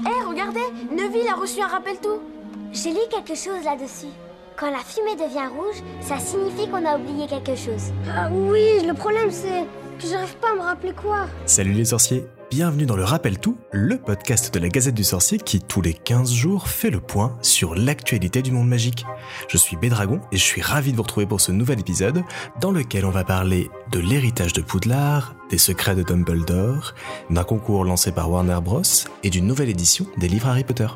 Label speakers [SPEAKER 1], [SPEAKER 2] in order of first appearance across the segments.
[SPEAKER 1] Hé, regardez Neville a reçu un rappel tout
[SPEAKER 2] J'ai lu quelque chose là-dessus. Quand la fumée devient rouge, ça signifie qu'on a oublié quelque chose.
[SPEAKER 3] Ah oui, le problème c'est j'arrive pas à me rappeler quoi.
[SPEAKER 4] Salut les sorciers Bienvenue dans le Rappel Tout, le podcast de la Gazette du Sorcier qui, tous les 15 jours, fait le point sur l'actualité du monde magique. Je suis Bédragon et je suis ravi de vous retrouver pour ce nouvel épisode dans lequel on va parler de l'héritage de Poudlard, des secrets de Dumbledore, d'un concours lancé par Warner Bros. et d'une nouvelle édition des livres Harry Potter.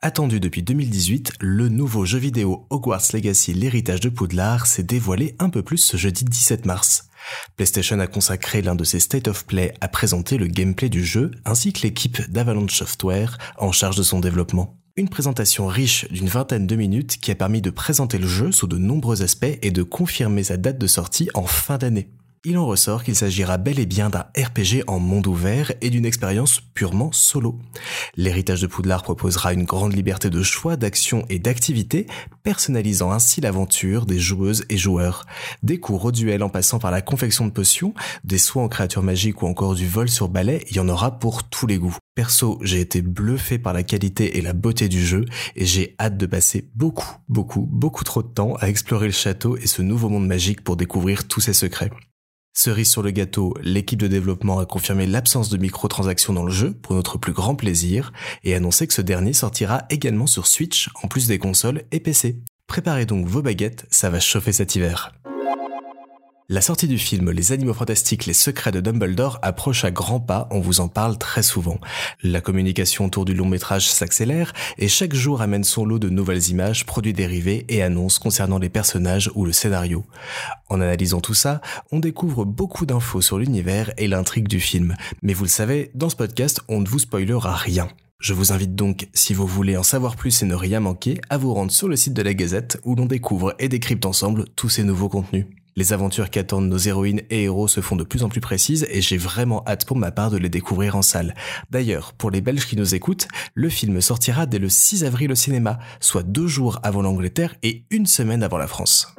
[SPEAKER 4] Attendu depuis 2018, le nouveau jeu vidéo Hogwarts Legacy L'héritage de Poudlard s'est dévoilé un peu plus ce jeudi 17 mars. PlayStation a consacré l'un de ses State of Play à présenter le gameplay du jeu ainsi que l'équipe d'Avalanche Software en charge de son développement. Une présentation riche d'une vingtaine de minutes qui a permis de présenter le jeu sous de nombreux aspects et de confirmer sa date de sortie en fin d'année il en ressort qu'il s'agira bel et bien d'un RPG en monde ouvert et d'une expérience purement solo. L'héritage de Poudlard proposera une grande liberté de choix, d'action et d'activité, personnalisant ainsi l'aventure des joueuses et joueurs. Des cours au duel en passant par la confection de potions, des soins en créatures magiques ou encore du vol sur balai, il y en aura pour tous les goûts. Perso, j'ai été bluffé par la qualité et la beauté du jeu et j'ai hâte de passer beaucoup, beaucoup, beaucoup trop de temps à explorer le château et ce nouveau monde magique pour découvrir tous ses secrets. Cerise sur le gâteau, l'équipe de développement a confirmé l'absence de microtransactions dans le jeu pour notre plus grand plaisir et annoncé que ce dernier sortira également sur Switch en plus des consoles et PC. Préparez donc vos baguettes, ça va chauffer cet hiver. La sortie du film Les Animaux Fantastiques, les secrets de Dumbledore approche à grands pas, on vous en parle très souvent. La communication autour du long métrage s'accélère et chaque jour amène son lot de nouvelles images, produits dérivés et annonces concernant les personnages ou le scénario. En analysant tout ça, on découvre beaucoup d'infos sur l'univers et l'intrigue du film. Mais vous le savez, dans ce podcast, on ne vous spoilera rien. Je vous invite donc, si vous voulez en savoir plus et ne rien manquer, à vous rendre sur le site de la Gazette où l'on découvre et décrypte ensemble tous ces nouveaux contenus. Les aventures qu'attendent nos héroïnes et héros se font de plus en plus précises et j'ai vraiment hâte pour ma part de les découvrir en salle. D'ailleurs, pour les Belges qui nous écoutent, le film sortira dès le 6 avril au cinéma, soit deux jours avant l'Angleterre et une semaine avant la France.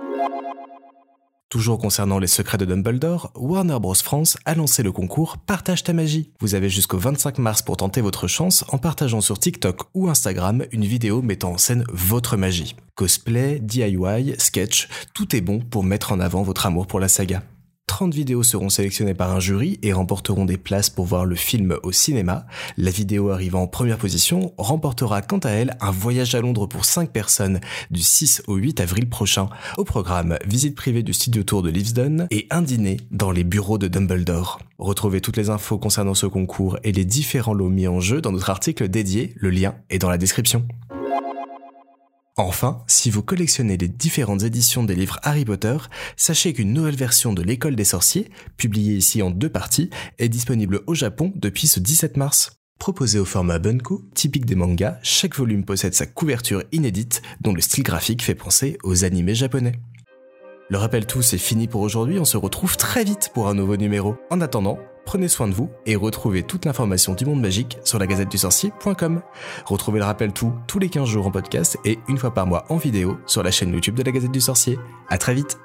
[SPEAKER 4] Toujours concernant les secrets de Dumbledore, Warner Bros. France a lancé le concours Partage ta magie. Vous avez jusqu'au 25 mars pour tenter votre chance en partageant sur TikTok ou Instagram une vidéo mettant en scène votre magie. Cosplay, DIY, sketch, tout est bon pour mettre en avant votre amour pour la saga. 30 vidéos seront sélectionnées par un jury et remporteront des places pour voir le film au cinéma. La vidéo arrivant en première position remportera quant à elle un voyage à Londres pour 5 personnes du 6 au 8 avril prochain. Au programme, visite privée du studio tour de Livesden et un dîner dans les bureaux de Dumbledore. Retrouvez toutes les infos concernant ce concours et les différents lots mis en jeu dans notre article dédié, le lien est dans la description. Enfin, si vous collectionnez les différentes éditions des livres Harry Potter, sachez qu'une nouvelle version de l'école des sorciers, publiée ici en deux parties, est disponible au Japon depuis ce 17 mars. Proposé au format Bunko, typique des mangas, chaque volume possède sa couverture inédite dont le style graphique fait penser aux animés japonais. Le rappel tout, c'est fini pour aujourd'hui, on se retrouve très vite pour un nouveau numéro. En attendant, prenez soin de vous et retrouvez toute l'information du monde magique sur la gazette du sorcier.com. Retrouvez le rappel tout tous les 15 jours en podcast et une fois par mois en vidéo sur la chaîne YouTube de la Gazette du Sorcier. À très vite